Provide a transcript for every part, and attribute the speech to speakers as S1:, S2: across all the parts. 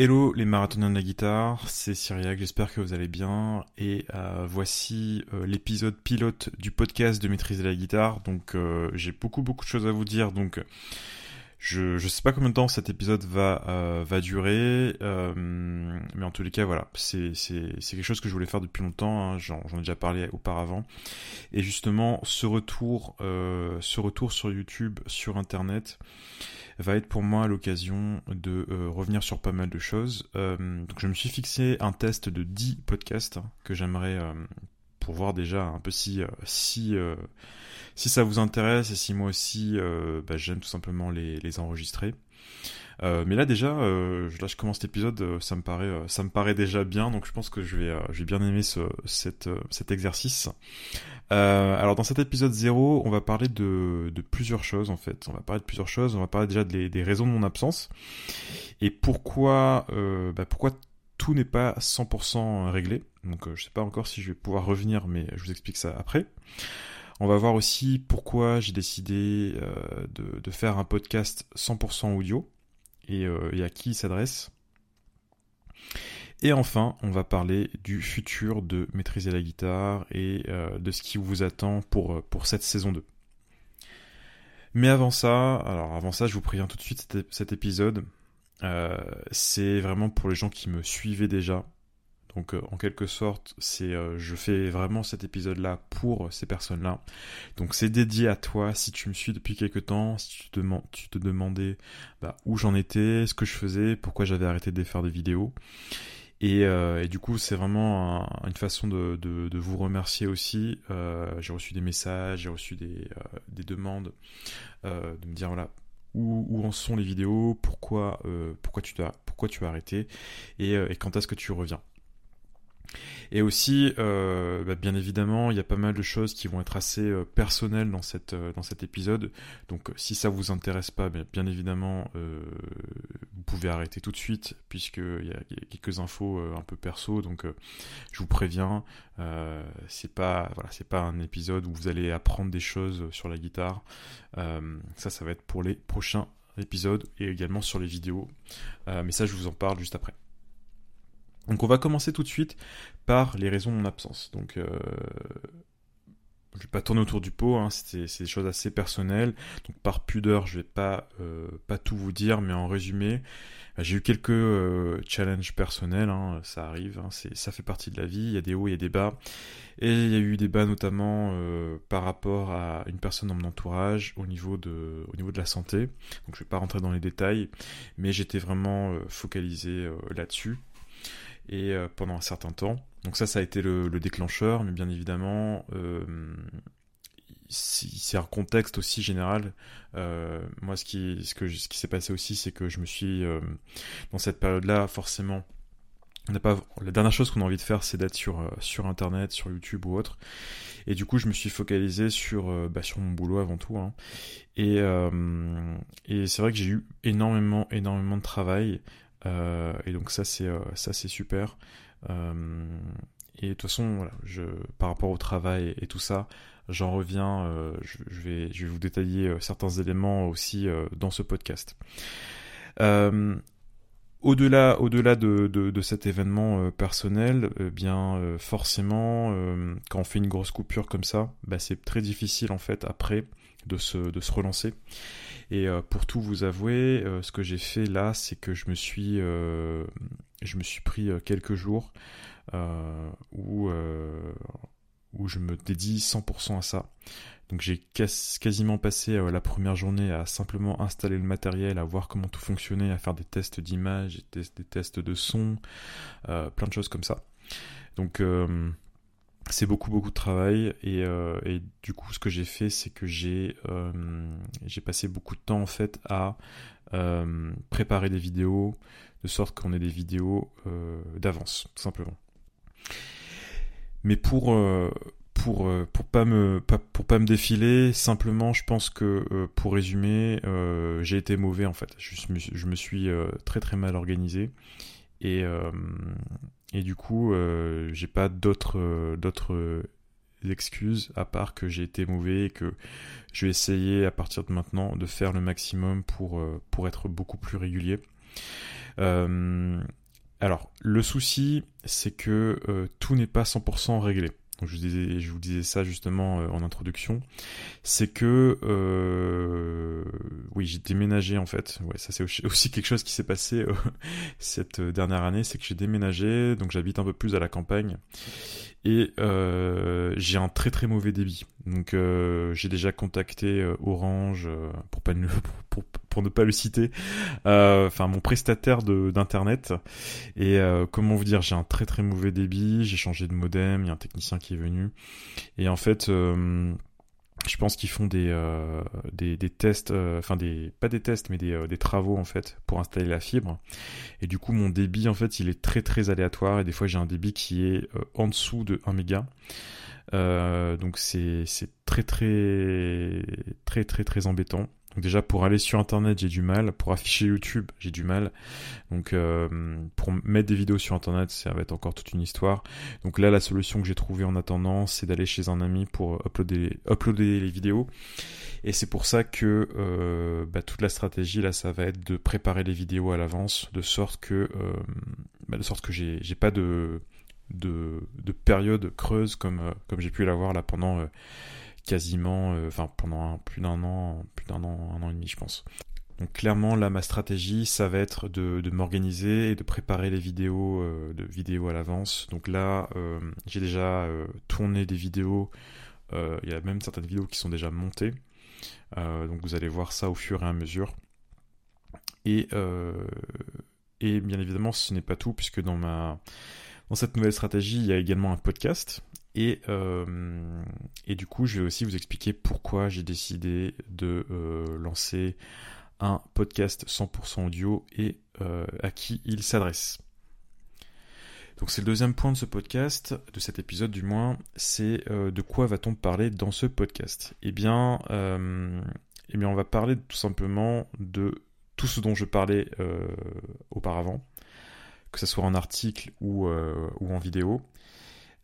S1: Hello les marathoniens de la guitare, c'est Cyriac, j'espère que vous allez bien et euh, voici euh, l'épisode pilote du podcast de maîtriser la guitare. Donc euh, j'ai beaucoup beaucoup de choses à vous dire donc je ne sais pas combien de temps cet épisode va va durer mais en tous les cas voilà, c'est quelque chose que je voulais faire depuis longtemps, hein. j'en ai déjà parlé auparavant et justement ce retour ce retour sur YouTube, sur internet va être pour moi l'occasion de euh, revenir sur pas mal de choses. Euh, donc je me suis fixé un test de 10 podcasts que j'aimerais euh, pour voir déjà un peu si si si ça vous intéresse et si moi aussi bah, j'aime tout simplement les, les enregistrer. Euh, mais là déjà, euh, là je commence cet épisode, euh, ça me paraît, ça me paraît déjà bien, donc je pense que je vais, je vais bien aimer ce, cette, cet exercice. alors dans cet épisode 0, on va parler de, de plusieurs choses en fait. On va parler de plusieurs choses. On va parler déjà des, des raisons de mon absence et pourquoi, bah, pourquoi tout n'est pas 100% réglé. Donc je sais pas encore si je vais pouvoir revenir, mais je vous explique ça après. On va voir aussi pourquoi j'ai décidé de, de, faire un podcast 100% audio. Euh, et, à qui il s'adresse. Et enfin, on va parler du futur de maîtriser la guitare et euh, de ce qui vous attend pour, euh, pour cette saison 2. Mais avant ça, alors avant ça, je vous préviens tout de suite, cet, épisode, c'est vraiment pour les gens qui me suivaient déjà, donc euh, en quelque sorte, c'est euh, je fais vraiment cet épisode-là pour ces personnes-là. Donc c'est dédié à toi si tu me suis depuis quelque temps, si tu te, demandais bah, où j'en étais, ce que je faisais, pourquoi j'avais arrêté de faire des vidéos. Et, euh, du coup, c'est vraiment une façon de, vous remercier aussi. j'ai reçu des messages, j'ai reçu des, demandes de me dire voilà où, en sont les vidéos, pourquoi, pourquoi, tu, as, pourquoi tu as arrêté et quand est-ce que tu reviens. Et aussi, euh, bah, bien évidemment, il y a pas mal de choses qui vont être assez euh, personnelles euh, dans cet épisode. Donc si ça vous intéresse pas, bien, évidemment, vous pouvez arrêter tout de suite, puisqu'il y, a quelques infos un peu perso. Donc je vous préviens, c'est pas, pas un épisode où vous allez apprendre des choses sur la guitare. ça, ça va être pour les prochains épisodes et également sur les vidéos. mais ça, je vous en parle juste après. Donc on va commencer tout de suite par les raisons de mon absence. Donc euh, je vais pas tourner autour du pot, hein, c'est des choses assez personnelles. Donc par pudeur, je vais pas euh, pas tout vous dire, mais en résumé, j'ai eu quelques euh, challenges personnels, hein, ça arrive, hein, ça fait partie de la vie. Il y a des hauts, il y a des bas, et il y a eu des bas notamment euh, par rapport à une personne dans mon entourage au niveau de au niveau de la santé. Donc je vais pas rentrer dans les détails, mais j'étais vraiment focalisé là-dessus et euh, pendant un certain temps. Donc ça, ça a été le, déclencheur, mais bien évidemment, euh, c'est un contexte aussi général. Euh, moi, ce qui, ce que, ce qui s'est passé aussi, c'est que je me suis, dans cette période-là, forcément, on pas, la dernière chose qu'on a envie de faire, c'est d'être sur, sur Internet, sur YouTube ou autre. Et du coup, je me suis focalisé sur, bah, sur mon boulot avant tout. Hein. Et, et c'est vrai que j'ai eu énormément, énormément de travail. Euh, et donc ça c'est euh, ça c'est super. Euh, et de toute façon, voilà, je, par rapport au travail et, tout ça, j'en reviens. Je, vais je vais vous détailler certains éléments aussi dans ce podcast. Au-delà, au-delà de, de, cet événement personnel, bien forcément, quand on fait une grosse coupure comme ça, bah, c'est très difficile en fait après de se, de se relancer. Et euh, pour tout vous avouer, euh, ce que j'ai fait là, c'est que je me suis, euh, je me suis pris quelques jours où, où je me dédie 100% à ça. Donc j'ai quasiment passé la première journée à simplement installer le matériel, à voir comment tout fonctionnait, à faire des tests d'image, des, tests de son, plein de choses comme ça. Donc c'est beaucoup beaucoup de travail euh, et, du coup ce que j'ai fait c'est que j'ai euh, j'ai passé beaucoup de temps en fait à euh, préparer des vidéos de sorte qu'on ait des vidéos d'avance tout simplement. Mais pour pour pour pas me pour pas me défiler simplement je pense que pour résumer j'ai été mauvais en fait. Je, je me suis très très mal organisé et et du coup, euh, j'ai pas d'autres euh, d'autres euh, excuses à part que j'ai été mauvais et que je vais essayer à partir de maintenant de faire le maximum pour, pour être beaucoup plus régulier. alors, le souci, c'est que tout n'est pas 100% réglé je, vous disais, je vous disais ça justement euh, en introduction, c'est que euh, oui j'ai déménagé en fait. Ouais, ça c'est aussi quelque chose qui s'est passé euh, cette dernière année, c'est que j'ai déménagé, donc j'habite un peu plus à la campagne et euh, j'ai un très très mauvais débit. Donc euh, j'ai déjà contacté euh, Orange pour pas ne, pour, pour, ne pas le citer, enfin mon prestataire d'internet. Et comment vous dire, j'ai un très très mauvais débit. J'ai changé de modem, il y a un technicien qui est venu et en fait je pense qu'ils font des, euh, des, des, tests, euh, enfin des pas des tests mais des, euh, des, travaux en fait pour installer la fibre. Et du coup mon débit en fait il est très très aléatoire et des fois j'ai un débit qui est en dessous de 1 méga. donc c'est très très très très très embêtant. Donc déjà pour aller sur internet j'ai du mal, pour afficher YouTube j'ai du mal. Donc euh, pour mettre des vidéos sur internet ça va être encore toute une histoire. Donc là la solution que j'ai trouvée en attendant c'est d'aller chez un ami pour uploader, les vidéos. Et c'est pour ça que euh, bah, toute la stratégie là ça va être de préparer les vidéos à l'avance de sorte que euh, bah, de sorte que j'ai pas de, de, de période creuse comme, comme j'ai pu l'avoir là pendant quasiment, euh, enfin pendant plus d'un an, plus d'un an, un an et demi, je pense. Donc clairement, là, ma stratégie, ça va être de, m'organiser et de préparer les vidéos, euh, vidéos à l'avance. Donc là, euh, j'ai déjà tourné des vidéos. Il y a même certaines vidéos qui sont déjà montées. donc vous allez voir ça au fur et à mesure. Et, et bien évidemment, ce n'est pas tout, puisque dans ma dans cette nouvelle stratégie, il y a également un podcast. Et, euh, et du coup, je vais aussi vous expliquer pourquoi j'ai décidé de euh, lancer un podcast 100% audio et euh, à qui il s'adresse. Donc c'est le deuxième point de ce podcast, de cet épisode du moins, c'est de quoi va-t-on parler dans ce podcast? Eh bien, eh bien, on va parler tout simplement de tout ce dont je parlais auparavant, que ce soit en article ou en vidéo.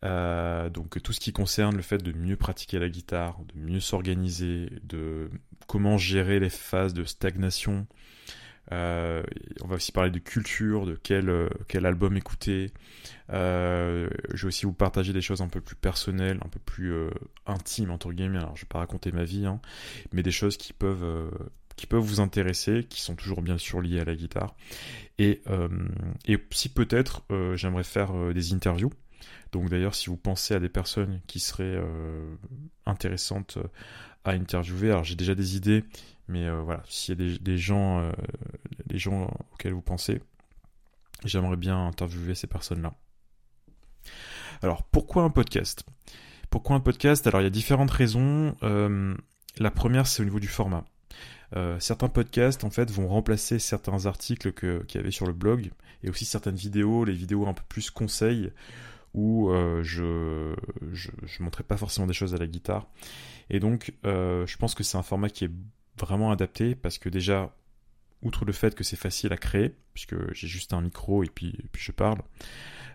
S1: Euh, donc tout ce qui concerne le fait de mieux pratiquer la guitare, de mieux s'organiser, de comment gérer les phases de stagnation. Euh, on va aussi parler de culture, de quel, euh, album écouter. je vais aussi vous partager des choses un peu plus personnelles, un peu plus intimes entre guillemets. Alors je vais pas raconter ma vie, hein, mais des choses qui peuvent vous intéresser, qui sont toujours bien sûr liées à la guitare. Et, et si peut-être j'aimerais faire des interviews donc d'ailleurs, si vous pensez à des personnes qui seraient euh, intéressantes euh, à interviewer, alors j'ai déjà des idées, mais euh, voilà, s'il y a des, gens, des gens auxquels vous pensez, j'aimerais bien interviewer ces personnes-là. Alors pourquoi un podcast? Pourquoi un podcast? Alors il y a différentes raisons. la première, c'est au niveau du format. certains podcasts en fait vont remplacer certains articles qu'il y avait sur le blog et aussi certaines vidéos, les vidéos un peu plus conseils où euh, je, je, montrais pas forcément des choses à la guitare. Et donc, euh, je pense que c'est un format qui est vraiment adapté parce que déjà, outre le fait que c'est facile à créer, puisque j'ai juste un micro et puis, je parle,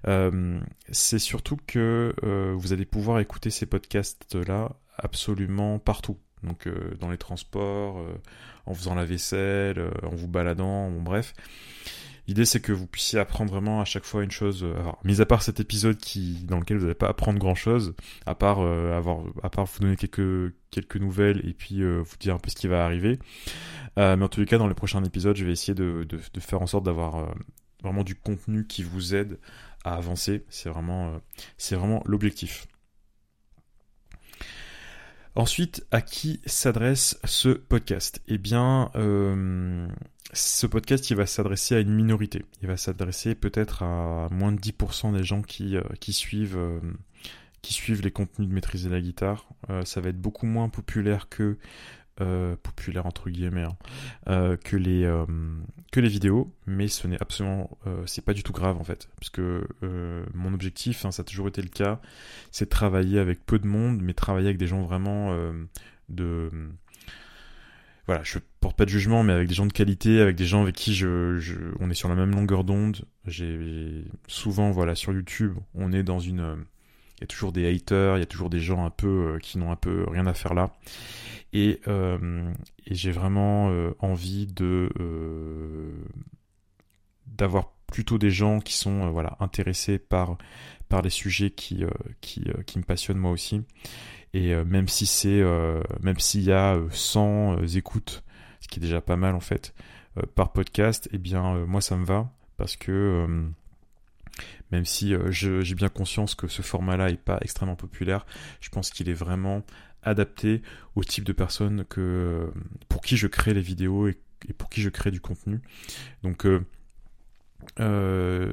S1: euh, c'est surtout que vous allez pouvoir écouter ces podcasts-là absolument partout. Donc dans les transports, en faisant la vaisselle, en vous baladant, bon, bref. L'idée c'est que vous puissiez apprendre vraiment à chaque fois une chose. Euh, alors, mis à part cet épisode qui, dans lequel vous n'allez pas apprendre grand chose, à part euh, avoir, à part vous donner quelques quelques nouvelles et puis euh, vous dire un peu ce qui va arriver. mais en tous les cas, dans les prochains épisodes, je vais essayer de, de, de faire en sorte d'avoir vraiment du contenu qui vous aide à avancer. C'est vraiment, c'est vraiment l'objectif. Ensuite, à qui s'adresse ce podcast? Eh bien, euh, ce podcast, il va s'adresser à une minorité. Il va s'adresser peut-être à moins de 10% des gens qui, euh, qui suivent euh, qui suivent les contenus de maîtriser la guitare. Ça va être beaucoup moins populaire que populaire entre guillemets hein, que les que les vidéos, mais ce n'est absolument c'est pas du tout grave en fait, parce que mon objectif, hein, ça a toujours été le cas, c'est de travailler avec peu de monde, mais travailler avec des gens vraiment de voilà, je porte pas de jugement, mais avec des gens de qualité, avec des gens avec qui je on est sur la même longueur d'onde. J'ai souvent, voilà, sur YouTube, on est dans une, il y a toujours des haters, il y a toujours des gens un peu euh, qui n'ont un peu rien à faire là, et, euh, j'ai vraiment euh, envie d'avoir plutôt des gens qui sont voilà intéressés par par les sujets qui qui, qui me passionnent moi aussi. Et même si c'est même s'il y a 100 écoutes ce qui est déjà pas mal en fait par podcast eh bien moi ça me va parce que même si j'ai bien conscience que ce format-là est pas extrêmement populaire, je pense qu'il est vraiment adapté au type de personnes que pour qui je crée les vidéos et, pour qui je crée du contenu. Donc euh, euh,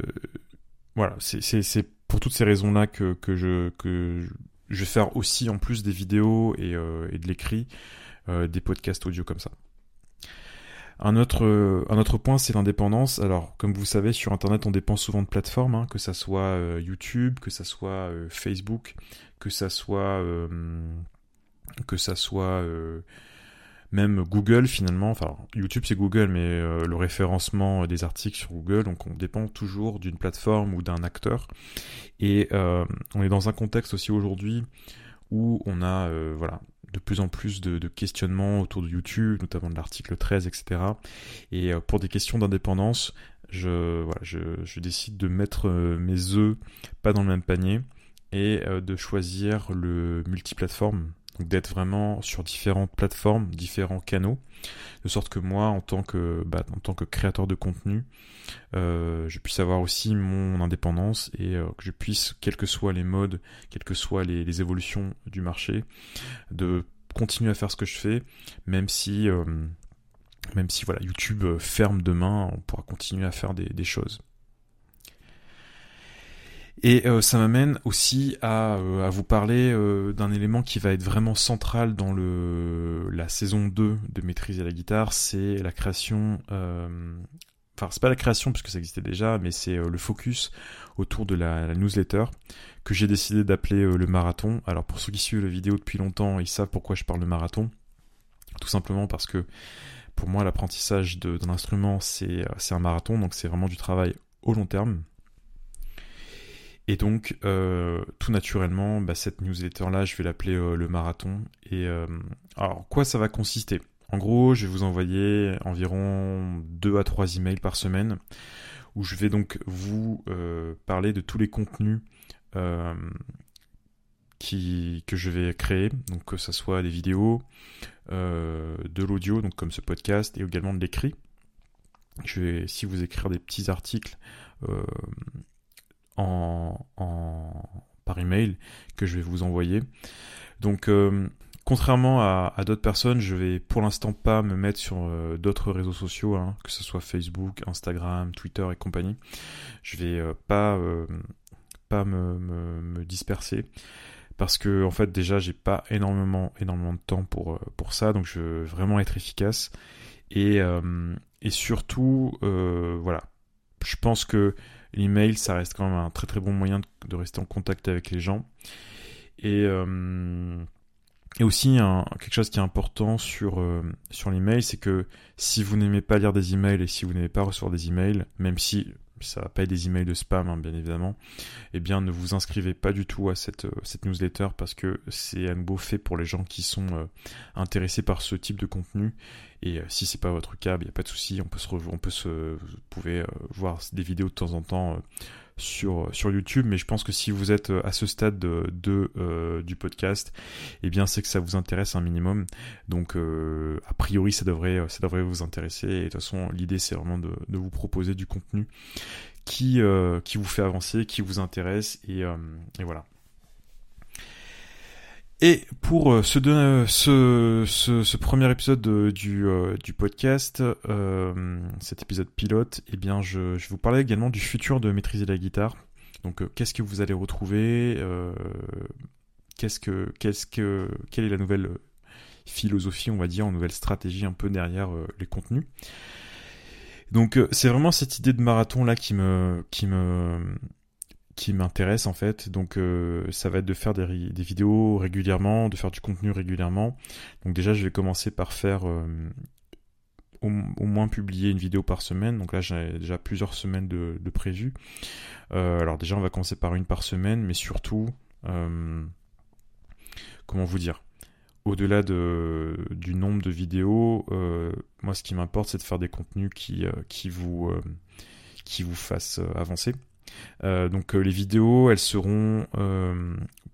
S1: voilà, c'est pour toutes ces raisons-là que, que, je, que vais faire aussi en plus des vidéos euh, et de l'écrit, des podcasts audio comme ça. Un autre, un autre point, c'est l'indépendance. Alors, comme vous savez, sur Internet, on dépend souvent de plateformes, hein, que ça soit YouTube, que ça soit Facebook, que ça soit que ça soit euh, même Google finalement, enfin YouTube c'est Google, mais euh, le référencement des articles sur Google, donc on dépend toujours d'une plateforme ou d'un acteur. Et euh, on est dans un contexte aussi aujourd'hui où on a voilà de plus en plus de, questionnements autour de YouTube, notamment de l'article 13, etc. Et pour des questions d'indépendance, je, voilà, je, je, décide de mettre mes œufs pas dans le même panier et de choisir le multiplateforme donc d'être vraiment sur différentes plateformes, différents canaux, de sorte que moi, en tant que, bah, en tant que créateur de contenu, euh, je puisse avoir aussi mon indépendance et euh, que je puisse, quels que soient les modes, quelles que soient les, évolutions du marché, de continuer à faire ce que je fais, même si, euh, même si voilà, YouTube ferme demain, on pourra continuer à faire des choses. Et euh, ça m'amène aussi à, euh, vous parler euh, d'un élément qui va être vraiment central dans la saison 2 de Maîtriser la guitare, c'est la création... Enfin, c'est pas la création puisque ça existait déjà, mais c'est le focus autour de la, newsletter que j'ai décidé d'appeler le marathon. Alors pour ceux qui suivent la vidéo depuis longtemps, ils savent pourquoi je parle de marathon. Tout simplement parce que pour moi l'apprentissage d'un instrument c'est un marathon, donc c'est vraiment du travail au long terme. Et donc, euh, tout naturellement, bah, cette newsletter-là, je vais l'appeler euh, le marathon. Et euh, alors, quoi ça va consister? En gros, je vais vous envoyer environ 2 à 3 emails par semaine, où je vais donc vous parler de tous les contenus qui, que je vais créer, donc que ce soit des vidéos, de l'audio, donc comme ce podcast, et également de l'écrit. Je vais aussi vous écrire des petits articles en, email que je vais vous envoyer. Donc, euh, contrairement à, d'autres personnes, je vais pour l'instant pas me mettre sur euh, d'autres réseaux sociaux, hein, que ce soit Facebook, Instagram, Twitter et compagnie. Je vais euh, pas pas me, me, disperser parce que en fait déjà j'ai pas énormément énormément de temps pour pour ça, donc je veux vraiment être efficace et et surtout voilà, je pense que L'email, ça reste quand même un très très bon moyen de, rester en contact avec les gens. Et, euh, aussi, quelque chose qui est important sur, euh, sur l'email, c'est que si vous n'aimez pas lire des emails et si vous n'aimez pas recevoir des emails, même si ça va pas être des emails de spam, hein, bien évidemment, eh bien ne vous inscrivez pas du tout à cette, euh, cette newsletter parce que c'est à nouveau fait pour les gens qui sont euh, intéressés par ce type de contenu. Et euh, si c'est pas votre cas, il n'y a pas de souci, on peut se, on peut se, vous pouvez voir des vidéos de temps en temps sur, sur YouTube, mais je pense que si vous êtes à ce stade de, euh, du podcast, eh bien c'est que ça vous intéresse un minimum. Donc euh, a priori ça devrait, ça devrait vous intéresser. Et de toute façon l'idée c'est vraiment de, de, vous proposer du contenu qui, euh, qui vous fait avancer, qui vous intéresse et, et voilà. Et pour euh, ce, ce, ce, ce, premier épisode du, euh, du podcast, euh, cet épisode pilote, eh bien, je, je vous parler également du futur de maîtriser la guitare. Donc, qu'est-ce que vous allez retrouver Qu'est-ce que, qu'est-ce que, quelle est la nouvelle philosophie, on va dire, nouvelle stratégie un peu derrière les contenus Donc, c'est vraiment cette idée de marathon là qui me, qui me, qui m'intéresse en fait. Donc euh, ça va être de faire des, vidéos régulièrement, de faire du contenu régulièrement. Donc déjà je vais commencer par faire euh, au, moins publier une vidéo par semaine. Donc là j'ai déjà plusieurs semaines de, prévues. Euh, alors déjà on va commencer par une par semaine, mais surtout comment vous dire? Au-delà de, du nombre de vidéos, moi ce qui m'importe c'est de faire des contenus qui, qui vous qui vous fasse avancer. Donc les vidéos, elles seront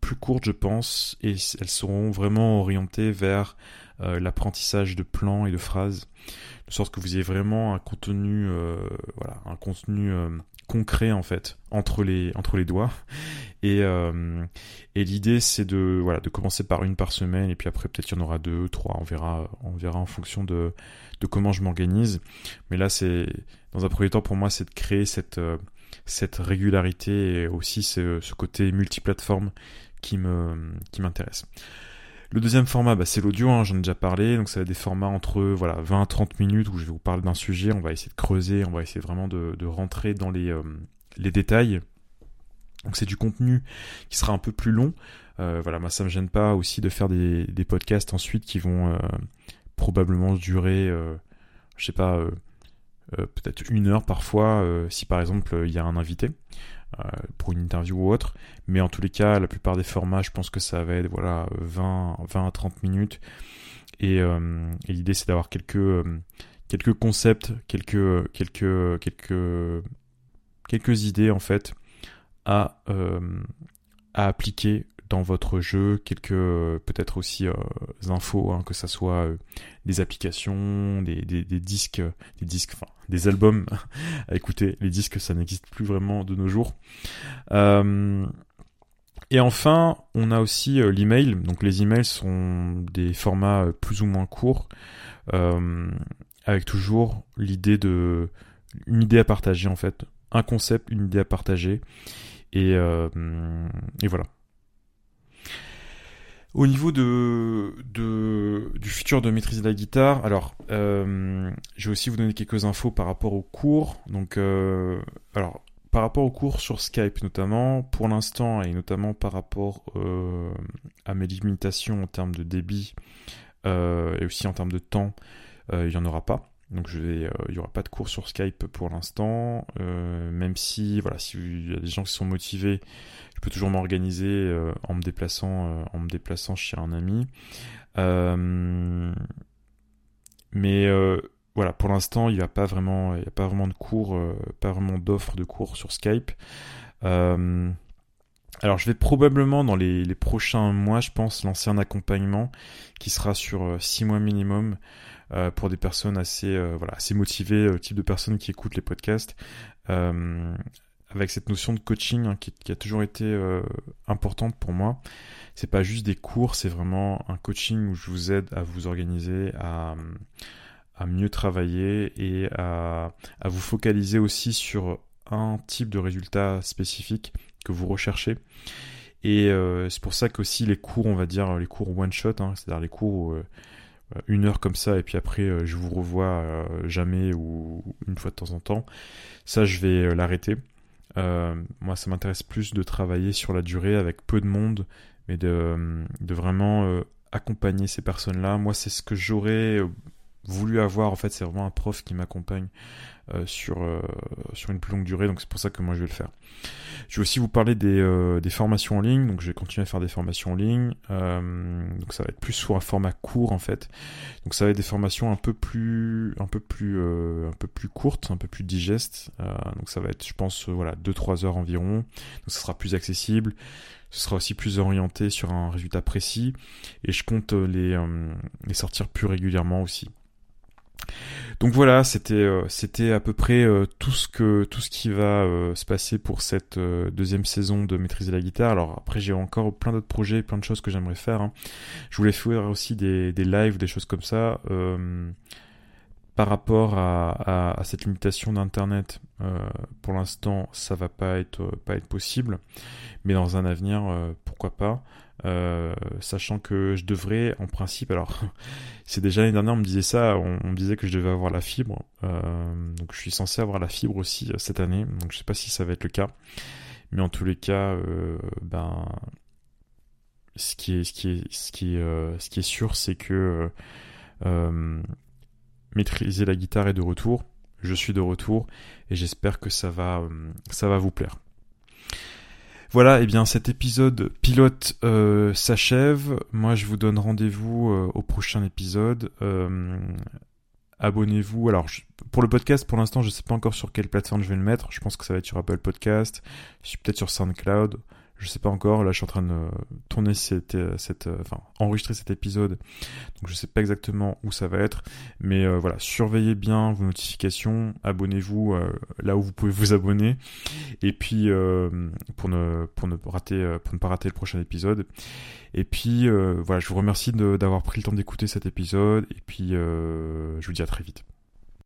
S1: plus courtes, je pense, et elles seront vraiment orientées vers l'apprentissage de plans et de phrases, de sorte que vous ayez vraiment un contenu, voilà, un contenu concret en fait entre les entre les doigts. Et euh, et l'idée c'est de voilà de commencer par une par semaine et puis après peut-être il y en aura deux trois on verra on verra en fonction de de comment je m'organise. Mais là c'est dans un premier temps pour moi c'est de créer cette euh, cette régularité et aussi ce, ce côté multiplateforme qui me qui m'intéresse le deuxième format, bah, c'est l'audio, hein, j'en ai déjà parlé, donc ça va être des formats entre voilà 20 30 minutes où je vais vous parler d'un sujet, on va essayer de creuser, on va essayer vraiment de, rentrer dans les, euh, les détails. Donc c'est du contenu qui sera un peu plus long. Euh, voilà, moi ça me gêne pas aussi de faire des, des podcasts ensuite qui vont euh, probablement durer, je sais pas, peut-être une heure parfois, si par exemple il y a un invité. Euh, pour une interview ou autre. Mais en tous les cas, la plupart des formats, je pense que ça va être voilà 20, 20 à 30 minutes. Et, euh, l'idée, c'est d'avoir quelques, euh, quelques concepts, quelques, quelques, quelques, quelques idées en fait à appliquer dans votre jeu, quelques peut-être aussi euh, infos, hein, que ça soit euh, des applications, des, disques, des disques, enfin des albums à écouter. Les disques, ça n'existe plus vraiment de nos jours. Euh, et enfin, on a aussi l'email. Donc les emails sont des formats plus ou moins courts, avec toujours l'idée de une idée à partager en fait, un concept, une idée à partager. Et, et voilà. Au niveau de, de, du futur de maîtriser la guitare, alors euh, je vais aussi vous donner quelques infos par rapport aux cours. Donc, euh, alors par rapport aux cours sur Skype notamment, pour l'instant et notamment par rapport euh, à mes limitations en termes de débit euh, et aussi en termes de temps, euh, il n'y en aura pas. Donc je vais, il y aura pas de cours sur Skype pour l'instant, même si voilà, s'il y a des gens qui sont motivés, peux toujours m'organiser euh, en me déplaçant euh, chez un ami. Euh, mais voilà, pour l'instant, il n'y a pas vraiment, il pas vraiment de cours, pas vraiment d'offres de cours sur Skype. Alors, je vais probablement dans les, prochains mois, je pense, lancer un accompagnement qui sera sur six mois minimum pour des personnes assez, voilà, assez motivées, type de personnes qui écoutent les podcasts, avec cette notion de coaching hein, qui, a toujours été euh, importante pour moi. C'est pas juste des cours, c'est vraiment un coaching où je vous aide à vous organiser, à, mieux travailler et à vous focaliser aussi sur un type de résultat spécifique que vous recherchez. Et euh, c'est pour ça qu'aussi les cours, on va dire les cours one shot, hein, c'est-à-dire les cours euh, une heure comme ça et puis après je vous revois jamais ou une fois de temps en temps, ça je vais l'arrêter euh, moi, ça m'intéresse plus de travailler sur la durée avec peu de monde, mais de, vraiment euh, accompagner ces personnes-là. Moi, c'est ce que j'aurais voulu avoir. En fait, c'est vraiment un prof qui m'accompagne euh, sur, euh, sur une plus longue durée, donc c'est pour ça que moi je vais le faire. Je vais aussi vous parler des, euh, des formations en ligne, donc je vais continuer à faire des formations en ligne, donc ça va être plus sur un format court en fait, donc ça va être des formations un peu plus un peu plus un peu plus courtes, un peu plus digestes, donc ça va être je pense voilà 2-3 heures environ, donc ça sera plus accessible, ce sera aussi plus orienté sur un résultat précis, et je compte les, les sortir plus régulièrement aussi. Donc voilà, c'était euh, c'était à peu près euh, tout ce que tout ce qui va euh, se passer pour cette deuxième saison de maîtriser la guitare. Alors après j'ai encore plein d'autres projets, plein de choses que j'aimerais faire. Hein. Je voulais faire aussi des, des lives, des choses comme ça. Par rapport à, à, cette limitation d'internet, pour l'instant ça va pas être pas être possible, mais dans un avenir pourquoi pas. Euh, sachant que je devrais, en principe, alors c'est déjà l'année dernière on me disait ça, on, me disait que je devais avoir la fibre, euh, donc je suis censé avoir la fibre aussi euh, cette année, donc je sais pas si ça va être le cas, mais en tous les cas, ben ce qui est ce qui est ce qui est ce qui est sûr, c'est que maîtriser la guitare est de retour, je suis de retour et j'espère que ça va ça va vous plaire. Voilà, et eh bien cet épisode pilote euh, s'achève. Moi, je vous donne rendez-vous euh, au prochain épisode. Euh, abonnez-vous. Alors, pour le podcast, pour l'instant, je ne sais pas encore sur quelle plateforme je vais le mettre. Je pense que ça va être sur Apple Podcast, peut-être sur SoundCloud. Je sais pas encore. Là, je suis en train de tourner cette, cette, enfin, enregistrer cet épisode. Donc, je sais pas exactement où ça va être. Mais euh, voilà, surveillez bien vos notifications. Abonnez-vous euh, là où vous pouvez vous abonner. Et puis, euh, pour ne, pour ne rater, pour ne pas rater le prochain épisode. Et puis, voilà, je vous remercie d'avoir pris le temps d'écouter cet épisode. Et puis, je vous dis à très vite.